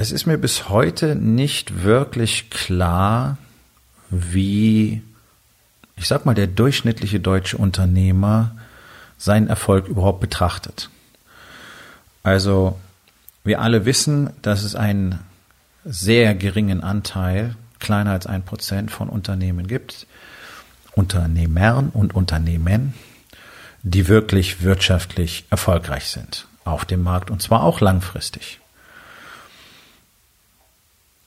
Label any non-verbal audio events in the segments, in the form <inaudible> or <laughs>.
Es ist mir bis heute nicht wirklich klar, wie, ich sag mal, der durchschnittliche deutsche Unternehmer seinen Erfolg überhaupt betrachtet. Also, wir alle wissen, dass es einen sehr geringen Anteil, kleiner als ein Prozent von Unternehmen gibt, Unternehmern und Unternehmen, die wirklich wirtschaftlich erfolgreich sind auf dem Markt und zwar auch langfristig.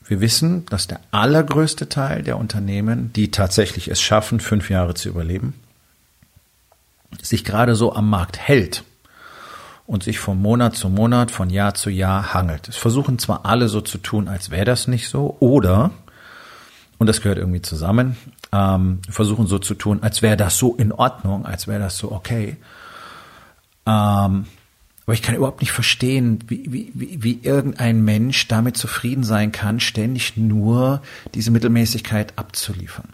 Wir wissen, dass der allergrößte Teil der Unternehmen, die tatsächlich es schaffen, fünf Jahre zu überleben, sich gerade so am Markt hält und sich von Monat zu Monat, von Jahr zu Jahr hangelt. Es versuchen zwar alle so zu tun, als wäre das nicht so, oder, und das gehört irgendwie zusammen, ähm, versuchen so zu tun, als wäre das so in Ordnung, als wäre das so okay. Ähm, aber ich kann überhaupt nicht verstehen, wie, wie, wie, irgendein Mensch damit zufrieden sein kann, ständig nur diese Mittelmäßigkeit abzuliefern.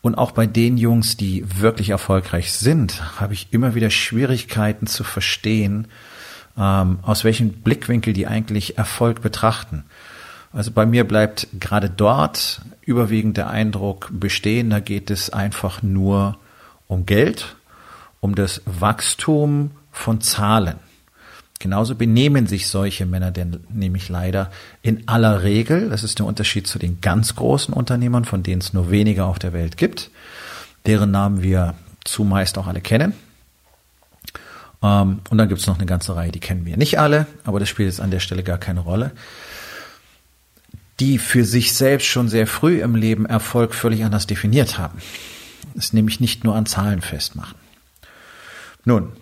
Und auch bei den Jungs, die wirklich erfolgreich sind, habe ich immer wieder Schwierigkeiten zu verstehen, ähm, aus welchem Blickwinkel die eigentlich Erfolg betrachten. Also bei mir bleibt gerade dort überwiegend der Eindruck bestehen, da geht es einfach nur um Geld, um das Wachstum von Zahlen. Genauso benehmen sich solche Männer denn nämlich leider in aller Regel. Das ist der Unterschied zu den ganz großen Unternehmern, von denen es nur wenige auf der Welt gibt, deren Namen wir zumeist auch alle kennen. Ähm, und dann gibt es noch eine ganze Reihe, die kennen wir nicht alle, aber das spielt jetzt an der Stelle gar keine Rolle. Die für sich selbst schon sehr früh im Leben Erfolg völlig anders definiert haben. Das nämlich nicht nur an Zahlen festmachen. Nun,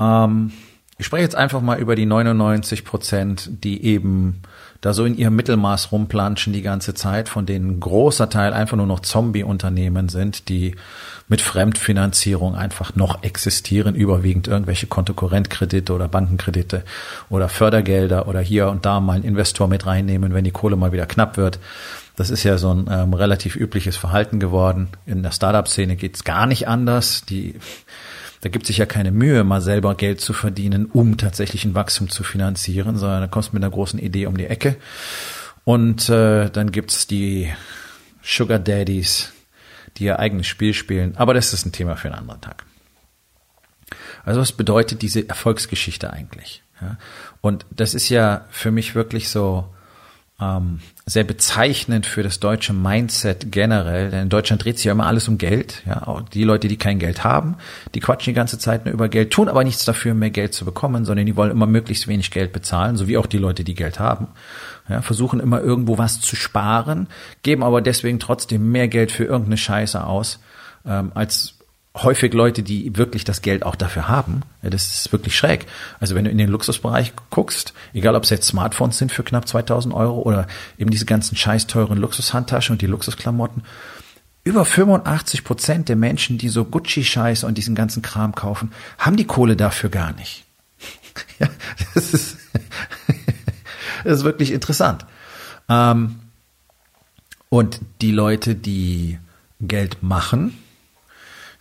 ähm, ich spreche jetzt einfach mal über die 99 Prozent, die eben da so in ihrem Mittelmaß rumplanschen die ganze Zeit, von denen ein großer Teil einfach nur noch Zombie-Unternehmen sind, die mit Fremdfinanzierung einfach noch existieren, überwiegend irgendwelche Kontokorrentkredite oder Bankenkredite oder Fördergelder oder hier und da mal einen Investor mit reinnehmen, wenn die Kohle mal wieder knapp wird. Das ist ja so ein ähm, relativ übliches Verhalten geworden. In der Startup-Szene geht's gar nicht anders. Die da gibt sich ja keine Mühe, mal selber Geld zu verdienen, um tatsächlich ein Wachstum zu finanzieren, sondern da kommst du mit einer großen Idee um die Ecke. Und äh, dann gibt's die Sugar Daddies, die ihr eigenes Spiel spielen. Aber das ist ein Thema für einen anderen Tag. Also was bedeutet diese Erfolgsgeschichte eigentlich? Ja? Und das ist ja für mich wirklich so ähm, sehr bezeichnend für das deutsche Mindset generell. Denn in Deutschland dreht sich ja immer alles um Geld. Ja, auch die Leute, die kein Geld haben, die quatschen die ganze Zeit nur über Geld, tun aber nichts dafür, mehr Geld zu bekommen, sondern die wollen immer möglichst wenig Geld bezahlen, so wie auch die Leute, die Geld haben. Ja, versuchen immer irgendwo was zu sparen, geben aber deswegen trotzdem mehr Geld für irgendeine Scheiße aus, ähm, als häufig Leute, die wirklich das Geld auch dafür haben. Das ist wirklich schräg. Also wenn du in den Luxusbereich guckst, egal ob es jetzt Smartphones sind für knapp 2000 Euro oder eben diese ganzen scheiß teuren Luxushandtaschen und die Luxusklamotten, über 85 Prozent der Menschen, die so Gucci-Scheiß und diesen ganzen Kram kaufen, haben die Kohle dafür gar nicht. <laughs> ja, das ist, <laughs> das ist wirklich interessant. Ähm, und die Leute, die Geld machen,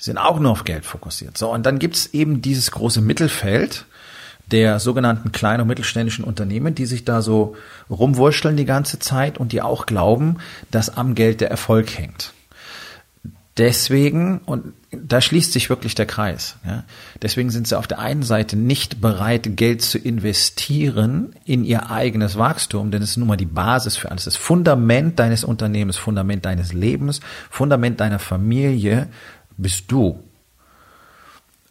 sind auch nur auf Geld fokussiert. So, und dann gibt's eben dieses große Mittelfeld der sogenannten kleinen und mittelständischen Unternehmen, die sich da so rumwurschteln die ganze Zeit und die auch glauben, dass am Geld der Erfolg hängt. Deswegen, und da schließt sich wirklich der Kreis, ja, deswegen sind sie auf der einen Seite nicht bereit, Geld zu investieren in ihr eigenes Wachstum, denn es ist nun mal die Basis für alles. Das Fundament deines Unternehmens, Fundament deines Lebens, Fundament deiner Familie bist du.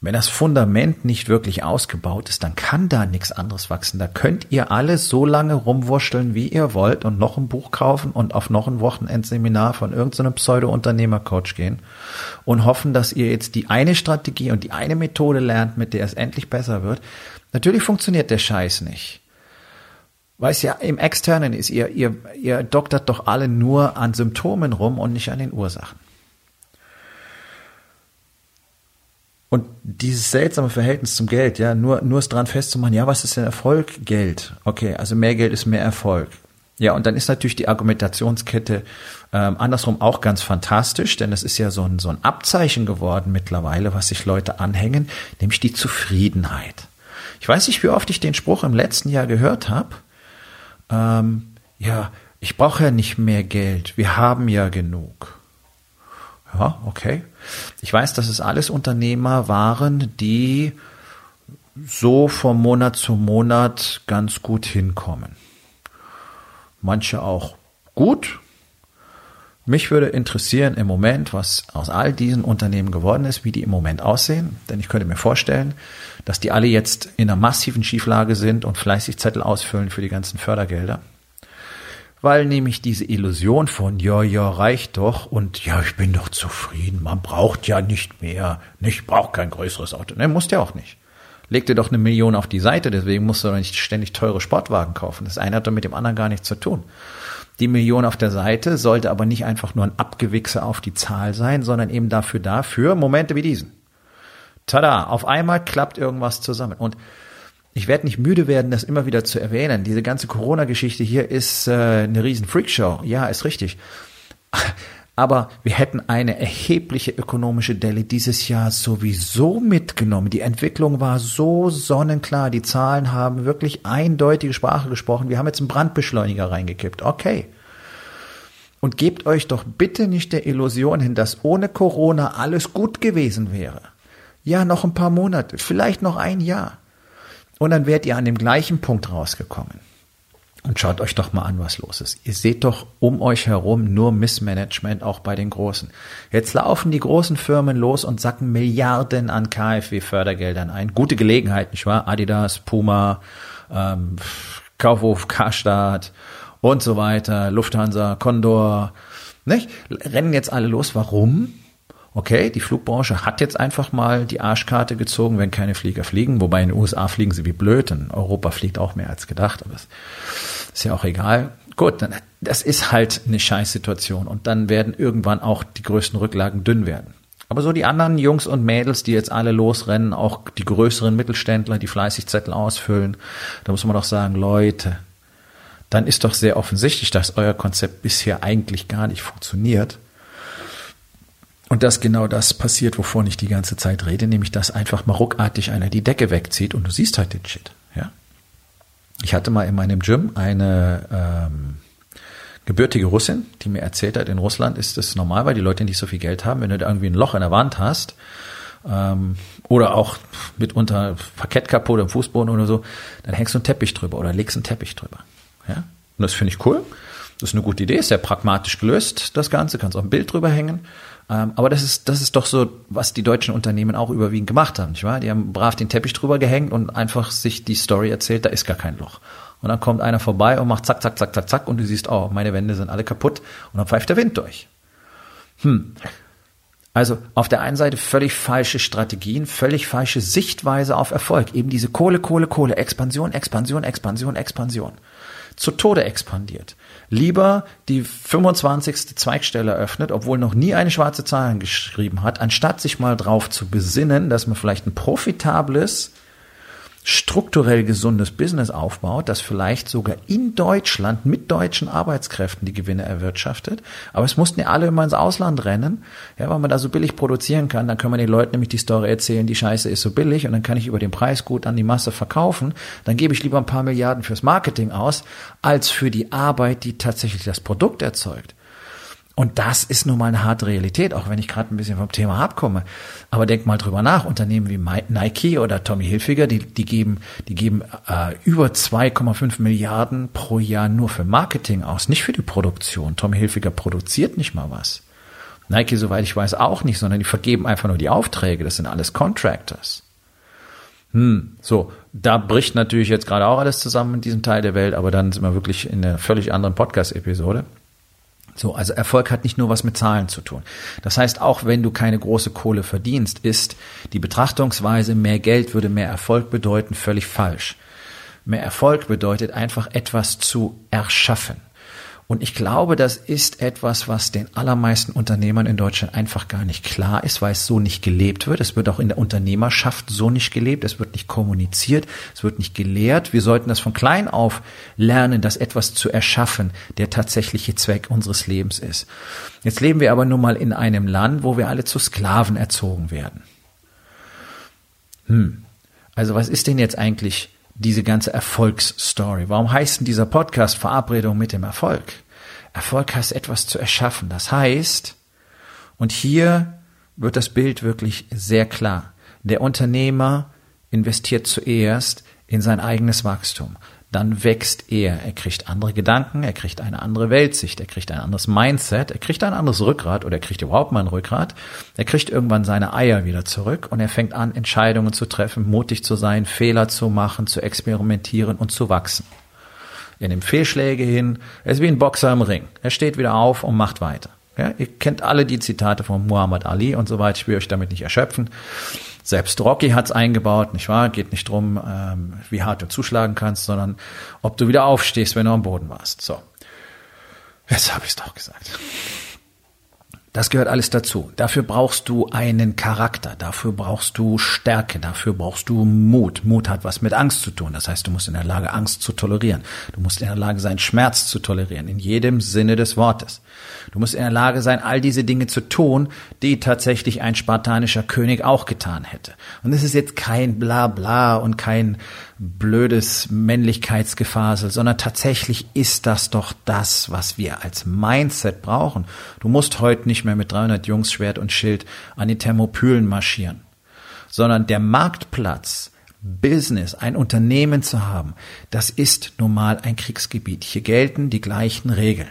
Wenn das Fundament nicht wirklich ausgebaut ist, dann kann da nichts anderes wachsen. Da könnt ihr alle so lange rumwurschteln, wie ihr wollt und noch ein Buch kaufen und auf noch ein Wochenendseminar von irgendeinem Pseudo-Unternehmer-Coach gehen und hoffen, dass ihr jetzt die eine Strategie und die eine Methode lernt, mit der es endlich besser wird. Natürlich funktioniert der Scheiß nicht. Weil es ja im Externen ist. Ihr, ihr, ihr doktert doch alle nur an Symptomen rum und nicht an den Ursachen. Und dieses seltsame Verhältnis zum Geld, ja, nur, nur es dran festzumachen, ja, was ist denn Erfolg? Geld. Okay, also mehr Geld ist mehr Erfolg. Ja, und dann ist natürlich die Argumentationskette ähm, andersrum auch ganz fantastisch, denn es ist ja so ein, so ein Abzeichen geworden mittlerweile, was sich Leute anhängen, nämlich die Zufriedenheit. Ich weiß nicht, wie oft ich den Spruch im letzten Jahr gehört habe. Ähm, ja, ich brauche ja nicht mehr Geld, wir haben ja genug. Ja, okay. Ich weiß, dass es alles Unternehmer waren, die so von Monat zu Monat ganz gut hinkommen. Manche auch gut. Mich würde interessieren im Moment, was aus all diesen Unternehmen geworden ist, wie die im Moment aussehen. Denn ich könnte mir vorstellen, dass die alle jetzt in einer massiven Schieflage sind und fleißig Zettel ausfüllen für die ganzen Fördergelder weil nämlich diese Illusion von, ja, ja, reicht doch und ja, ich bin doch zufrieden, man braucht ja nicht mehr, ich brauche kein größeres Auto. Ne, musst ja auch nicht. Leg dir doch eine Million auf die Seite, deswegen musst du doch nicht ständig teure Sportwagen kaufen. Das eine hat doch mit dem anderen gar nichts zu tun. Die Million auf der Seite sollte aber nicht einfach nur ein Abgewichse auf die Zahl sein, sondern eben dafür dafür Momente wie diesen. Tada, auf einmal klappt irgendwas zusammen. Und ich werde nicht müde werden, das immer wieder zu erwähnen. Diese ganze Corona-Geschichte hier ist äh, eine riesen Freakshow. Ja, ist richtig. <laughs> Aber wir hätten eine erhebliche ökonomische Delle dieses Jahr sowieso mitgenommen. Die Entwicklung war so sonnenklar. Die Zahlen haben wirklich eindeutige Sprache gesprochen. Wir haben jetzt einen Brandbeschleuniger reingekippt. Okay. Und gebt euch doch bitte nicht der Illusion hin, dass ohne Corona alles gut gewesen wäre. Ja, noch ein paar Monate, vielleicht noch ein Jahr. Und dann werdet ihr an dem gleichen Punkt rausgekommen. Und schaut euch doch mal an, was los ist. Ihr seht doch um euch herum nur Missmanagement, auch bei den Großen. Jetzt laufen die großen Firmen los und sacken Milliarden an KfW-Fördergeldern ein. Gute Gelegenheit, nicht wahr? Adidas, Puma, ähm, Kaufhof, Karstadt und so weiter, Lufthansa, Condor, nicht? Rennen jetzt alle los. Warum? Okay, die Flugbranche hat jetzt einfach mal die Arschkarte gezogen, wenn keine Flieger fliegen, wobei in den USA fliegen sie wie blöd, in Europa fliegt auch mehr als gedacht, aber es ist ja auch egal. Gut, dann, das ist halt eine Scheißsituation und dann werden irgendwann auch die größten Rücklagen dünn werden. Aber so die anderen Jungs und Mädels, die jetzt alle losrennen, auch die größeren Mittelständler, die fleißig Zettel ausfüllen, da muss man doch sagen, Leute, dann ist doch sehr offensichtlich, dass euer Konzept bisher eigentlich gar nicht funktioniert und dass genau das passiert, wovon ich die ganze Zeit rede, nämlich dass einfach mal ruckartig einer die Decke wegzieht und du siehst halt den Shit. Ja? Ich hatte mal in meinem Gym eine ähm, gebürtige Russin, die mir erzählt hat, in Russland ist es normal, weil die Leute nicht so viel Geld haben, wenn du da irgendwie ein Loch in der Wand hast ähm, oder auch mitunter Parkett kaputt im Fußboden oder so, dann hängst du einen Teppich drüber oder legst einen Teppich drüber. Ja? Und das finde ich cool. Das ist eine gute Idee, ist sehr pragmatisch gelöst, das Ganze, kannst auch ein Bild drüber hängen. Ähm, aber das ist, das ist doch so, was die deutschen Unternehmen auch überwiegend gemacht haben, nicht wahr? Die haben brav den Teppich drüber gehängt und einfach sich die Story erzählt, da ist gar kein Loch. Und dann kommt einer vorbei und macht zack, zack, zack, zack, zack und du siehst, oh, meine Wände sind alle kaputt und dann pfeift der Wind durch. Hm. Also auf der einen Seite völlig falsche Strategien, völlig falsche Sichtweise auf Erfolg. Eben diese Kohle, Kohle, Kohle, Expansion, Expansion, Expansion, Expansion. Zu Tode expandiert lieber die 25. Zweigstelle eröffnet, obwohl noch nie eine schwarze Zahl geschrieben hat, anstatt sich mal drauf zu besinnen, dass man vielleicht ein profitables strukturell gesundes Business aufbaut, das vielleicht sogar in Deutschland mit deutschen Arbeitskräften die Gewinne erwirtschaftet. Aber es mussten ja alle immer ins Ausland rennen, ja, weil man da so billig produzieren kann. Dann können wir den Leuten nämlich die Story erzählen, die Scheiße ist so billig und dann kann ich über den Preis gut an die Masse verkaufen. Dann gebe ich lieber ein paar Milliarden fürs Marketing aus, als für die Arbeit, die tatsächlich das Produkt erzeugt. Und das ist nun mal eine harte Realität, auch wenn ich gerade ein bisschen vom Thema abkomme. Aber denk mal drüber nach. Unternehmen wie Nike oder Tommy Hilfiger, die, die geben, die geben äh, über 2,5 Milliarden pro Jahr nur für Marketing aus, nicht für die Produktion. Tommy Hilfiger produziert nicht mal was. Nike, soweit ich weiß, auch nicht, sondern die vergeben einfach nur die Aufträge. Das sind alles Contractors. Hm, so, da bricht natürlich jetzt gerade auch alles zusammen in diesem Teil der Welt, aber dann sind wir wirklich in einer völlig anderen Podcast-Episode. So, also Erfolg hat nicht nur was mit Zahlen zu tun. Das heißt, auch wenn du keine große Kohle verdienst, ist die Betrachtungsweise, mehr Geld würde mehr Erfolg bedeuten, völlig falsch. Mehr Erfolg bedeutet einfach etwas zu erschaffen. Und ich glaube, das ist etwas, was den allermeisten Unternehmern in Deutschland einfach gar nicht klar ist, weil es so nicht gelebt wird. Es wird auch in der Unternehmerschaft so nicht gelebt. Es wird nicht kommuniziert. Es wird nicht gelehrt. Wir sollten das von klein auf lernen, das etwas zu erschaffen, der tatsächliche Zweck unseres Lebens ist. Jetzt leben wir aber nun mal in einem Land, wo wir alle zu Sklaven erzogen werden. Hm. Also was ist denn jetzt eigentlich diese ganze Erfolgsstory? Warum heißt denn dieser Podcast Verabredung mit dem Erfolg? Erfolg heißt etwas zu erschaffen. Das heißt, und hier wird das Bild wirklich sehr klar. Der Unternehmer investiert zuerst in sein eigenes Wachstum dann wächst er. Er kriegt andere Gedanken, er kriegt eine andere Weltsicht, er kriegt ein anderes Mindset, er kriegt ein anderes Rückgrat oder er kriegt überhaupt mal ein Rückgrat. Er kriegt irgendwann seine Eier wieder zurück und er fängt an, Entscheidungen zu treffen, mutig zu sein, Fehler zu machen, zu experimentieren und zu wachsen. Er nimmt Fehlschläge hin, er ist wie ein Boxer im Ring. Er steht wieder auf und macht weiter. Ja, ihr kennt alle die Zitate von Muhammad Ali und so weiter. Ich will euch damit nicht erschöpfen. Selbst Rocky hat's eingebaut, nicht wahr? Geht nicht drum, ähm, wie hart du zuschlagen kannst, sondern ob du wieder aufstehst, wenn du am Boden warst. So. Jetzt habe ich's doch gesagt. Das gehört alles dazu. Dafür brauchst du einen Charakter, dafür brauchst du Stärke, dafür brauchst du Mut. Mut hat was mit Angst zu tun. Das heißt, du musst in der Lage, Angst zu tolerieren. Du musst in der Lage sein, Schmerz zu tolerieren, in jedem Sinne des Wortes. Du musst in der Lage sein, all diese Dinge zu tun, die tatsächlich ein spartanischer König auch getan hätte. Und es ist jetzt kein Blabla und kein blödes Männlichkeitsgefasel, sondern tatsächlich ist das doch das, was wir als Mindset brauchen. Du musst heute nicht mehr mit 300 Jungs Schwert und Schild an die Thermopylen marschieren, sondern der Marktplatz, Business, ein Unternehmen zu haben, das ist nun mal ein Kriegsgebiet. Hier gelten die gleichen Regeln.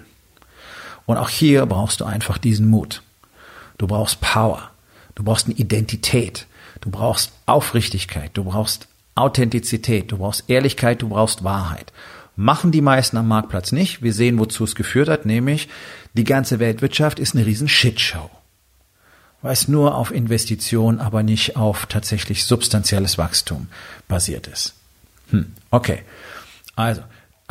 Und auch hier brauchst du einfach diesen Mut. Du brauchst Power. Du brauchst eine Identität. Du brauchst Aufrichtigkeit. Du brauchst Authentizität, du brauchst Ehrlichkeit, du brauchst Wahrheit. Machen die meisten am Marktplatz nicht. Wir sehen, wozu es geführt hat, nämlich die ganze Weltwirtschaft ist eine riesen Shitshow. Weil nur auf Investition, aber nicht auf tatsächlich substanzielles Wachstum basiert ist. Hm, okay. Also,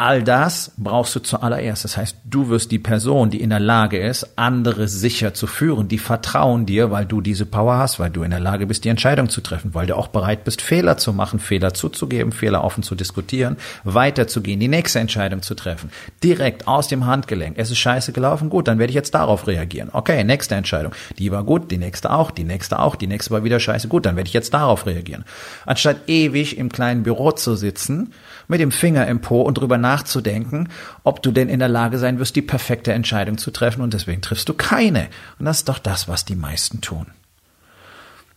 All das brauchst du zuallererst. Das heißt, du wirst die Person, die in der Lage ist, andere sicher zu führen, die vertrauen dir, weil du diese Power hast, weil du in der Lage bist, die Entscheidung zu treffen, weil du auch bereit bist, Fehler zu machen, Fehler zuzugeben, Fehler offen zu diskutieren, weiterzugehen, die nächste Entscheidung zu treffen. Direkt aus dem Handgelenk. Es ist scheiße gelaufen, gut, dann werde ich jetzt darauf reagieren. Okay, nächste Entscheidung. Die war gut, die nächste auch, die nächste auch, die nächste war wieder scheiße, gut, dann werde ich jetzt darauf reagieren. Anstatt ewig im kleinen Büro zu sitzen, mit dem Finger im Po und drüber nachzudenken, ob du denn in der Lage sein wirst, die perfekte Entscheidung zu treffen und deswegen triffst du keine. Und das ist doch das, was die meisten tun.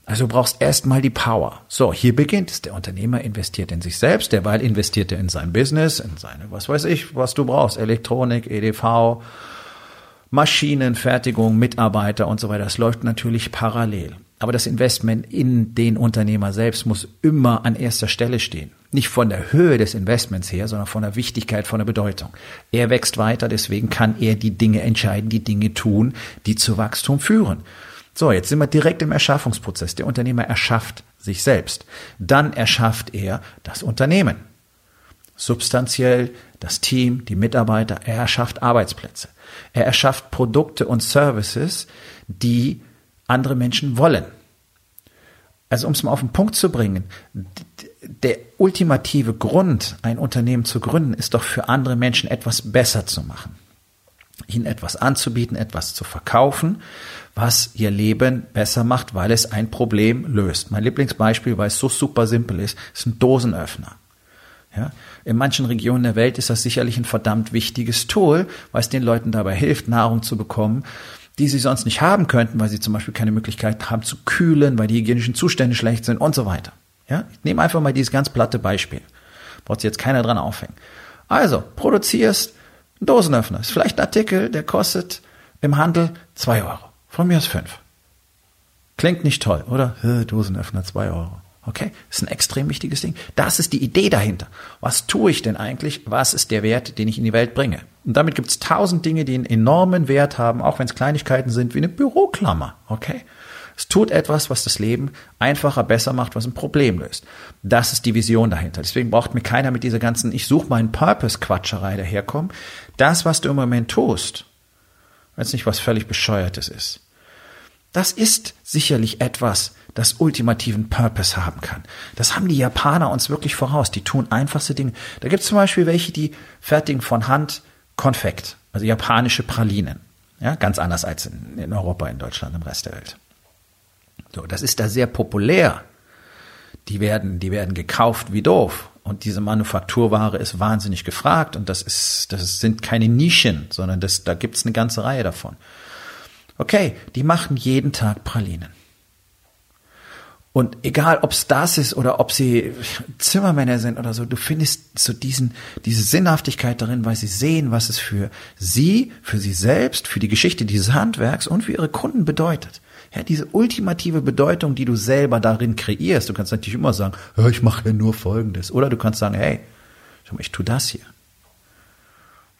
Also du brauchst erstmal die Power. So, hier beginnt es. Der Unternehmer investiert in sich selbst, derweil investiert er in sein Business, in seine, was weiß ich, was du brauchst, Elektronik, EDV, Maschinen, Fertigung, Mitarbeiter und so weiter. Das läuft natürlich parallel. Aber das Investment in den Unternehmer selbst muss immer an erster Stelle stehen. Nicht von der Höhe des Investments her, sondern von der Wichtigkeit, von der Bedeutung. Er wächst weiter, deswegen kann er die Dinge entscheiden, die Dinge tun, die zu Wachstum führen. So, jetzt sind wir direkt im Erschaffungsprozess. Der Unternehmer erschafft sich selbst. Dann erschafft er das Unternehmen. Substanziell das Team, die Mitarbeiter, er erschafft Arbeitsplätze. Er erschafft Produkte und Services, die andere Menschen wollen. Also um es mal auf den Punkt zu bringen, der ultimative Grund, ein Unternehmen zu gründen, ist doch für andere Menschen etwas besser zu machen. Ihnen etwas anzubieten, etwas zu verkaufen, was ihr Leben besser macht, weil es ein Problem löst. Mein Lieblingsbeispiel, weil es so super simpel ist, ist ein Dosenöffner. Ja, in manchen Regionen der Welt ist das sicherlich ein verdammt wichtiges Tool, weil es den Leuten dabei hilft, Nahrung zu bekommen, die sie sonst nicht haben könnten, weil sie zum Beispiel keine Möglichkeit haben zu kühlen, weil die hygienischen Zustände schlecht sind und so weiter. Ja, ich nehme einfach mal dieses ganz platte Beispiel. Braucht sich jetzt keiner dran aufhängen. Also, produzierst einen Dosenöffner. Ist vielleicht ein Artikel, der kostet im Handel zwei Euro. Von mir aus fünf. Klingt nicht toll, oder? Dosenöffner, zwei Euro. Okay, ist ein extrem wichtiges Ding. Das ist die Idee dahinter. Was tue ich denn eigentlich? Was ist der Wert, den ich in die Welt bringe? Und damit gibt es tausend Dinge, die einen enormen Wert haben, auch wenn es Kleinigkeiten sind, wie eine Büroklammer. Okay? Es tut etwas, was das Leben einfacher, besser macht, was ein Problem löst. Das ist die Vision dahinter. Deswegen braucht mir keiner mit dieser ganzen Ich suche meinen Purpose-Quatscherei daherkommen. Das, was du im Moment tust, wenn es nicht was völlig Bescheuertes ist, das ist sicherlich etwas, das ultimativen Purpose haben kann. Das haben die Japaner uns wirklich voraus. Die tun einfachste Dinge. Da gibt es zum Beispiel welche, die fertigen von Hand Konfekt, also japanische Pralinen. Ja, ganz anders als in, in Europa, in Deutschland, im Rest der Welt. So, das ist da sehr populär. Die werden, die werden gekauft wie doof. Und diese Manufakturware ist wahnsinnig gefragt und das ist, das sind keine Nischen, sondern das, da gibt's eine ganze Reihe davon. Okay, die machen jeden Tag Pralinen. Und egal, ob es das ist oder ob sie Zimmermänner sind oder so, du findest so diesen, diese Sinnhaftigkeit darin, weil sie sehen, was es für sie, für sie selbst, für die Geschichte dieses Handwerks und für ihre Kunden bedeutet. Ja, diese ultimative Bedeutung, die du selber darin kreierst. Du kannst natürlich immer sagen, ich mache ja nur Folgendes. Oder du kannst sagen, hey, ich tue das hier.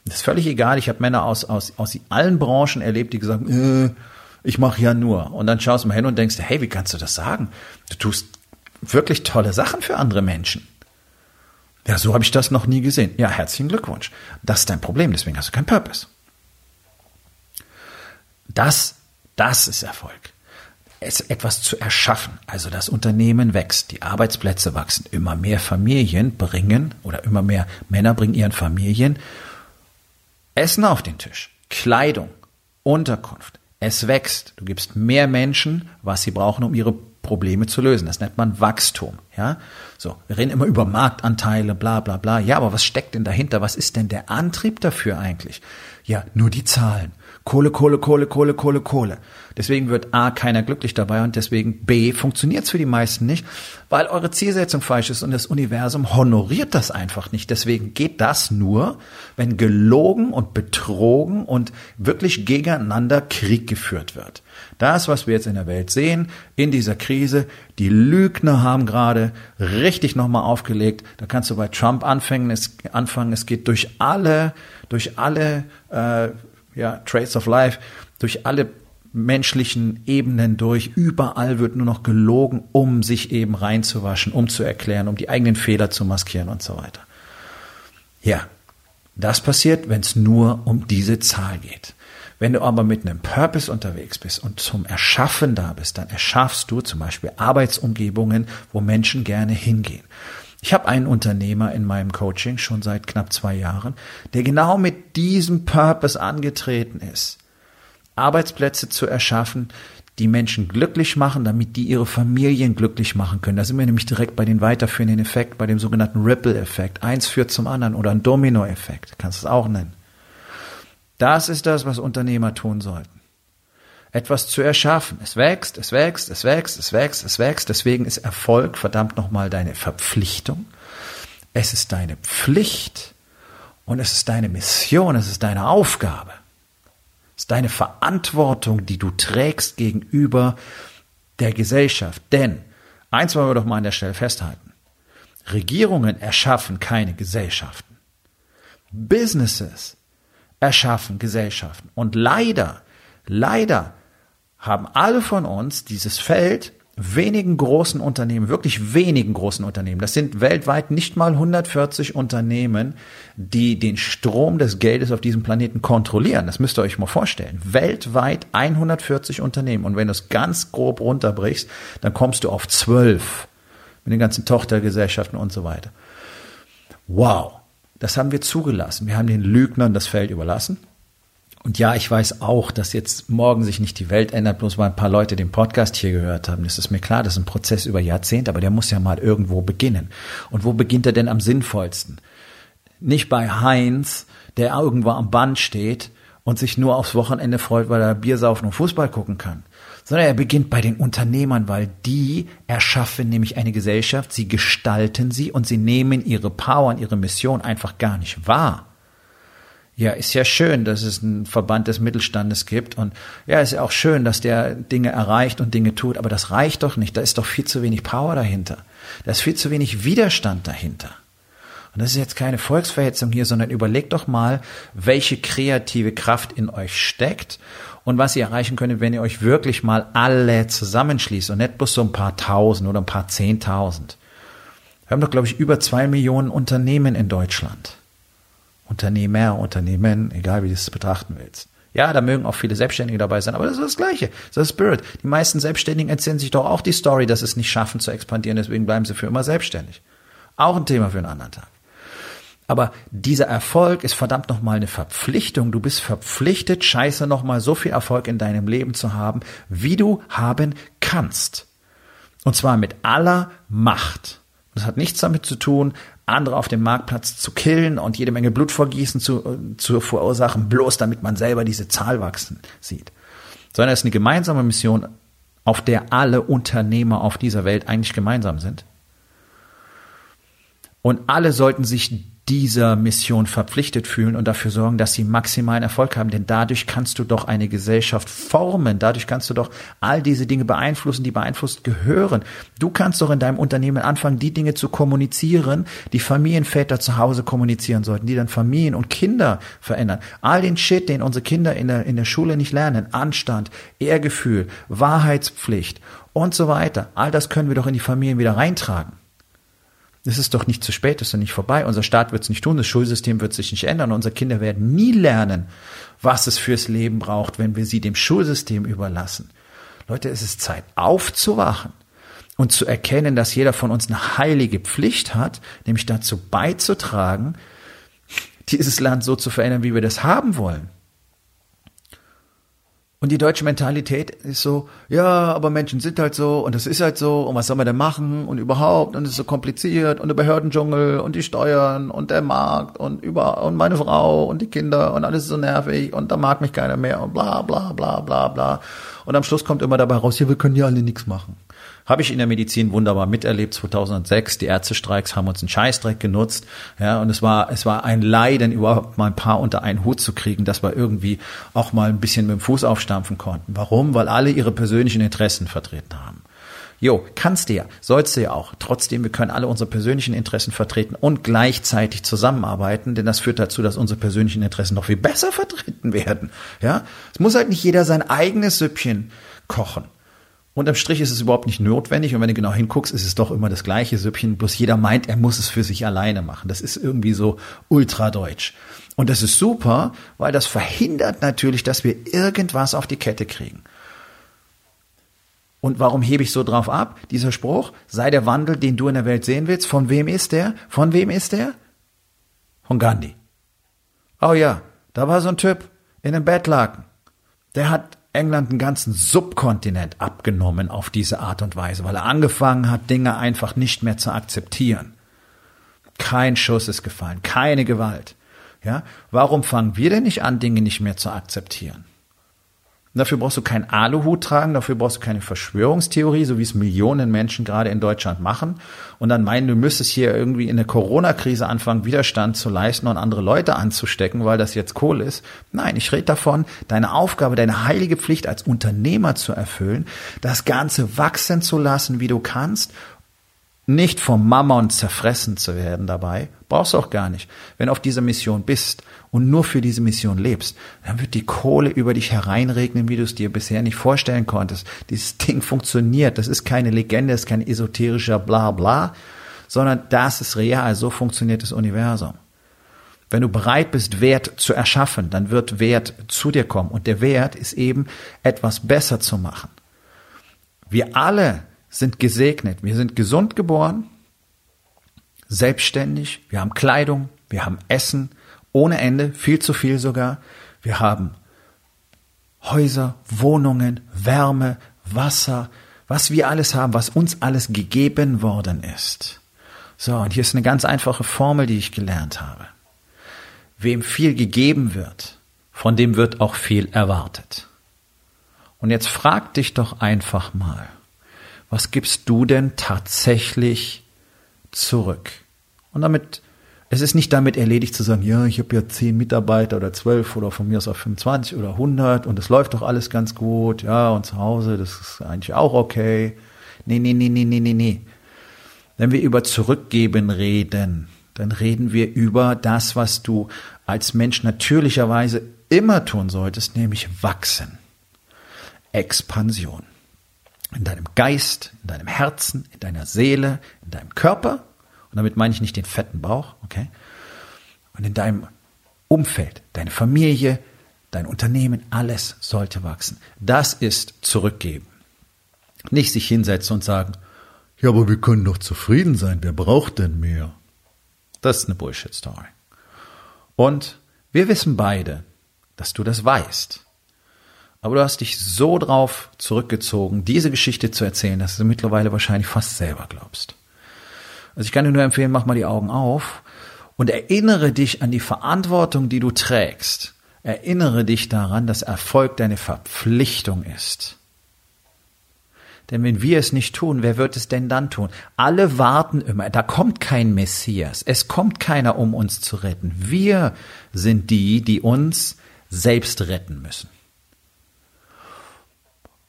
Das ist völlig egal. Ich habe Männer aus, aus, aus allen Branchen erlebt, die gesagt haben, äh, ich mache ja nur. Und dann schaust du mal hin und denkst, hey, wie kannst du das sagen? Du tust wirklich tolle Sachen für andere Menschen. Ja, so habe ich das noch nie gesehen. Ja, herzlichen Glückwunsch. Das ist dein Problem, deswegen hast du keinen Purpose. Das, das ist Erfolg. Es etwas zu erschaffen. Also das Unternehmen wächst, die Arbeitsplätze wachsen, immer mehr Familien bringen oder immer mehr Männer bringen ihren Familien Essen auf den Tisch, Kleidung, Unterkunft, es wächst. Du gibst mehr Menschen, was sie brauchen, um ihre Probleme zu lösen. Das nennt man Wachstum. Ja, so. Wir reden immer über Marktanteile, bla, bla, bla. Ja, aber was steckt denn dahinter? Was ist denn der Antrieb dafür eigentlich? Ja, nur die Zahlen. Kohle, Kohle, Kohle, Kohle, Kohle, Kohle. Deswegen wird A keiner glücklich dabei und deswegen B funktioniert es für die meisten nicht, weil eure Zielsetzung falsch ist und das Universum honoriert das einfach nicht. Deswegen geht das nur, wenn gelogen und betrogen und wirklich gegeneinander Krieg geführt wird. Das, was wir jetzt in der Welt sehen, in dieser Krise, die Lügner haben gerade richtig nochmal aufgelegt. Da kannst du bei Trump anfangen. Es, anfangen. es geht durch alle, durch alle äh, ja, Traits of Life, durch alle menschlichen Ebenen durch. Überall wird nur noch gelogen, um sich eben reinzuwaschen, um zu erklären, um die eigenen Fehler zu maskieren und so weiter. Ja, das passiert, wenn es nur um diese Zahl geht. Wenn du aber mit einem Purpose unterwegs bist und zum Erschaffen da bist, dann erschaffst du zum Beispiel Arbeitsumgebungen, wo Menschen gerne hingehen. Ich habe einen Unternehmer in meinem Coaching schon seit knapp zwei Jahren, der genau mit diesem Purpose angetreten ist. Arbeitsplätze zu erschaffen, die Menschen glücklich machen, damit die ihre Familien glücklich machen können. Da sind wir nämlich direkt bei den weiterführenden Effekt, bei dem sogenannten Ripple-Effekt. Eins führt zum anderen oder ein Domino-Effekt, kannst du es auch nennen. Das ist das, was Unternehmer tun sollten etwas zu erschaffen. Es wächst, es wächst, es wächst, es wächst, es wächst. Deswegen ist Erfolg verdammt nochmal deine Verpflichtung. Es ist deine Pflicht und es ist deine Mission, es ist deine Aufgabe. Es ist deine Verantwortung, die du trägst gegenüber der Gesellschaft. Denn, eins wollen wir doch mal an der Stelle festhalten. Regierungen erschaffen keine Gesellschaften. Businesses erschaffen Gesellschaften. Und leider, leider haben alle von uns dieses Feld wenigen großen Unternehmen, wirklich wenigen großen Unternehmen. Das sind weltweit nicht mal 140 Unternehmen, die den Strom des Geldes auf diesem Planeten kontrollieren. Das müsst ihr euch mal vorstellen. Weltweit 140 Unternehmen. Und wenn du es ganz grob runterbrichst, dann kommst du auf zwölf mit den ganzen Tochtergesellschaften und so weiter. Wow. Das haben wir zugelassen. Wir haben den Lügnern das Feld überlassen. Und ja, ich weiß auch, dass jetzt morgen sich nicht die Welt ändert, bloß weil ein paar Leute den Podcast hier gehört haben. Das ist mir klar, das ist ein Prozess über Jahrzehnte, aber der muss ja mal irgendwo beginnen. Und wo beginnt er denn am sinnvollsten? Nicht bei Heinz, der irgendwo am Band steht und sich nur aufs Wochenende freut, weil er Bier saufen und Fußball gucken kann. Sondern er beginnt bei den Unternehmern, weil die erschaffen nämlich eine Gesellschaft, sie gestalten sie und sie nehmen ihre Power und ihre Mission einfach gar nicht wahr. Ja, ist ja schön, dass es einen Verband des Mittelstandes gibt und ja, ist ja auch schön, dass der Dinge erreicht und Dinge tut, aber das reicht doch nicht. Da ist doch viel zu wenig Power dahinter. Da ist viel zu wenig Widerstand dahinter. Und das ist jetzt keine Volksverhetzung hier, sondern überlegt doch mal, welche kreative Kraft in euch steckt und was ihr erreichen könnt, wenn ihr euch wirklich mal alle zusammenschließt und nicht bloß so ein paar Tausend oder ein paar Zehntausend. Wir haben doch, glaube ich, über zwei Millionen Unternehmen in Deutschland. Unternehmer, Unternehmen, egal wie du es betrachten willst. Ja, da mögen auch viele Selbstständige dabei sein, aber das ist das Gleiche. Das ist Spirit. Die meisten Selbstständigen erzählen sich doch auch die Story, dass sie es nicht schaffen zu expandieren, deswegen bleiben sie für immer selbstständig. Auch ein Thema für einen anderen Tag. Aber dieser Erfolg ist verdammt nochmal eine Verpflichtung. Du bist verpflichtet, scheiße nochmal so viel Erfolg in deinem Leben zu haben, wie du haben kannst. Und zwar mit aller Macht. Das hat nichts damit zu tun, andere auf dem Marktplatz zu killen und jede Menge Blutvergießen zu, zu verursachen, bloß damit man selber diese Zahl wachsen sieht. Sondern es ist eine gemeinsame Mission, auf der alle Unternehmer auf dieser Welt eigentlich gemeinsam sind. Und alle sollten sich dieser Mission verpflichtet fühlen und dafür sorgen, dass sie maximalen Erfolg haben. Denn dadurch kannst du doch eine Gesellschaft formen. Dadurch kannst du doch all diese Dinge beeinflussen, die beeinflusst gehören. Du kannst doch in deinem Unternehmen anfangen, die Dinge zu kommunizieren, die Familienväter zu Hause kommunizieren sollten, die dann Familien und Kinder verändern. All den Shit, den unsere Kinder in der, in der Schule nicht lernen. Anstand, Ehrgefühl, Wahrheitspflicht und so weiter. All das können wir doch in die Familien wieder reintragen. Es ist doch nicht zu spät, es ist doch nicht vorbei. Unser Staat wird es nicht tun, das Schulsystem wird sich nicht ändern. Unsere Kinder werden nie lernen, was es fürs Leben braucht, wenn wir sie dem Schulsystem überlassen. Leute, es ist Zeit aufzuwachen und zu erkennen, dass jeder von uns eine heilige Pflicht hat, nämlich dazu beizutragen, dieses Land so zu verändern, wie wir das haben wollen. Und die deutsche Mentalität ist so, ja, aber Menschen sind halt so und das ist halt so und was soll man denn machen und überhaupt und es ist so kompliziert und der Behördendschungel und die Steuern und der Markt und über und meine Frau und die Kinder und alles ist so nervig und da mag mich keiner mehr und bla bla bla bla bla. Und am Schluss kommt immer dabei raus, ja, wir können ja alle nichts machen. Habe ich in der Medizin wunderbar miterlebt. 2006, die Ärztestreiks haben uns einen Scheißdreck genutzt. Ja, und es war, es war ein Leiden, überhaupt mal ein paar unter einen Hut zu kriegen, dass wir irgendwie auch mal ein bisschen mit dem Fuß aufstampfen konnten. Warum? Weil alle ihre persönlichen Interessen vertreten haben. Jo, kannst du ja, sollst du ja auch. Trotzdem, wir können alle unsere persönlichen Interessen vertreten und gleichzeitig zusammenarbeiten, denn das führt dazu, dass unsere persönlichen Interessen noch viel besser <laughs> vertreten werden. Ja, es muss halt nicht jeder sein eigenes Süppchen kochen. Unterm Strich ist es überhaupt nicht notwendig und wenn du genau hinguckst, ist es doch immer das gleiche Süppchen, bloß jeder meint, er muss es für sich alleine machen. Das ist irgendwie so ultradeutsch. Und das ist super, weil das verhindert natürlich, dass wir irgendwas auf die Kette kriegen. Und warum hebe ich so drauf ab? Dieser Spruch, sei der Wandel, den du in der Welt sehen willst, von wem ist der? Von wem ist der? Von Gandhi. Oh ja, da war so ein Typ in einem Bettlaken. Der hat England einen ganzen Subkontinent abgenommen auf diese Art und Weise, weil er angefangen hat, Dinge einfach nicht mehr zu akzeptieren. Kein Schuss ist gefallen, keine Gewalt. Ja, warum fangen wir denn nicht an, Dinge nicht mehr zu akzeptieren? Dafür brauchst du keinen Aluhut tragen, dafür brauchst du keine Verschwörungstheorie, so wie es Millionen Menschen gerade in Deutschland machen und dann meinen, du müsstest hier irgendwie in der Corona-Krise anfangen, Widerstand zu leisten und andere Leute anzustecken, weil das jetzt cool ist. Nein, ich rede davon, deine Aufgabe, deine heilige Pflicht als Unternehmer zu erfüllen, das Ganze wachsen zu lassen, wie du kannst nicht vom Mammon zerfressen zu werden dabei, brauchst du auch gar nicht. Wenn du auf dieser Mission bist und nur für diese Mission lebst, dann wird die Kohle über dich hereinregnen, wie du es dir bisher nicht vorstellen konntest. Dieses Ding funktioniert. Das ist keine Legende, das ist kein esoterischer Blabla, sondern das ist real. So funktioniert das Universum. Wenn du bereit bist, Wert zu erschaffen, dann wird Wert zu dir kommen. Und der Wert ist eben, etwas besser zu machen. Wir alle sind gesegnet. Wir sind gesund geboren, selbstständig, wir haben Kleidung, wir haben Essen ohne Ende, viel zu viel sogar. Wir haben Häuser, Wohnungen, Wärme, Wasser, was wir alles haben, was uns alles gegeben worden ist. So, und hier ist eine ganz einfache Formel, die ich gelernt habe. Wem viel gegeben wird, von dem wird auch viel erwartet. Und jetzt frag dich doch einfach mal, was gibst du denn tatsächlich zurück? Und damit Es ist nicht damit erledigt zu sagen, ja, ich habe ja zehn Mitarbeiter oder zwölf oder von mir aus auch 25 oder 100 und es läuft doch alles ganz gut, ja, und zu Hause, das ist eigentlich auch okay. Nee, nee, nee, nee, nee, nee, nee. Wenn wir über Zurückgeben reden, dann reden wir über das, was du als Mensch natürlicherweise immer tun solltest, nämlich wachsen. Expansion. In deinem Geist, in deinem Herzen, in deiner Seele, in deinem Körper und damit meine ich nicht den fetten Bauch, okay? Und in deinem Umfeld, deine Familie, dein Unternehmen, alles sollte wachsen. Das ist zurückgeben. Nicht sich hinsetzen und sagen, ja, aber wir können doch zufrieden sein, wer braucht denn mehr? Das ist eine Bullshit-Story. Und wir wissen beide, dass du das weißt. Aber du hast dich so drauf zurückgezogen, diese Geschichte zu erzählen, dass du mittlerweile wahrscheinlich fast selber glaubst. Also ich kann dir nur empfehlen, mach mal die Augen auf und erinnere dich an die Verantwortung, die du trägst. Erinnere dich daran, dass Erfolg deine Verpflichtung ist. Denn wenn wir es nicht tun, wer wird es denn dann tun? Alle warten immer, da kommt kein Messias, es kommt keiner, um uns zu retten. Wir sind die, die uns selbst retten müssen.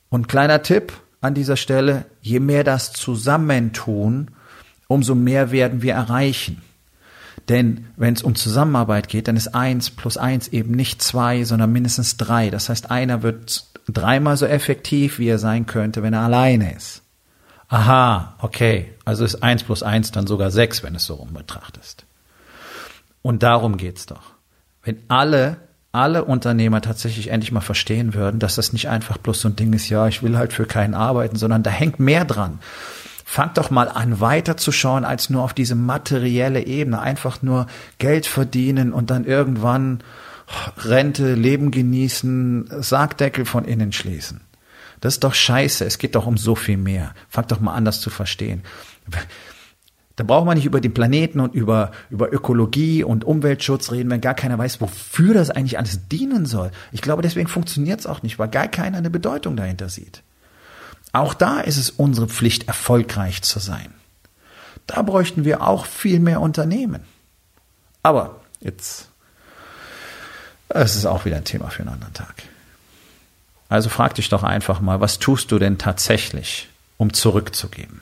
Und kleiner Tipp an dieser Stelle, je mehr das Zusammentun, umso mehr werden wir erreichen. Denn wenn es um Zusammenarbeit geht, dann ist eins plus eins eben nicht zwei, sondern mindestens drei. Das heißt, einer wird dreimal so effektiv, wie er sein könnte, wenn er alleine ist. Aha, okay. Also ist eins plus eins dann sogar sechs, wenn es so rum betrachtest. Und darum geht's doch. Wenn alle, alle Unternehmer tatsächlich endlich mal verstehen würden, dass das nicht einfach bloß so ein Ding ist, ja, ich will halt für keinen arbeiten, sondern da hängt mehr dran. Fangt doch mal an, weiterzuschauen als nur auf diese materielle Ebene. Einfach nur Geld verdienen und dann irgendwann Rente, Leben genießen, Sargdeckel von innen schließen. Das ist doch scheiße. Es geht doch um so viel mehr. Fangt doch mal an, das zu verstehen. Da braucht man nicht über den Planeten und über, über Ökologie und Umweltschutz reden, wenn gar keiner weiß, wofür das eigentlich alles dienen soll. Ich glaube, deswegen funktioniert es auch nicht, weil gar keiner eine Bedeutung dahinter sieht. Auch da ist es unsere Pflicht, erfolgreich zu sein. Da bräuchten wir auch viel mehr Unternehmen. Aber jetzt, es ist auch wieder ein Thema für einen anderen Tag. Also frag dich doch einfach mal, was tust du denn tatsächlich, um zurückzugeben?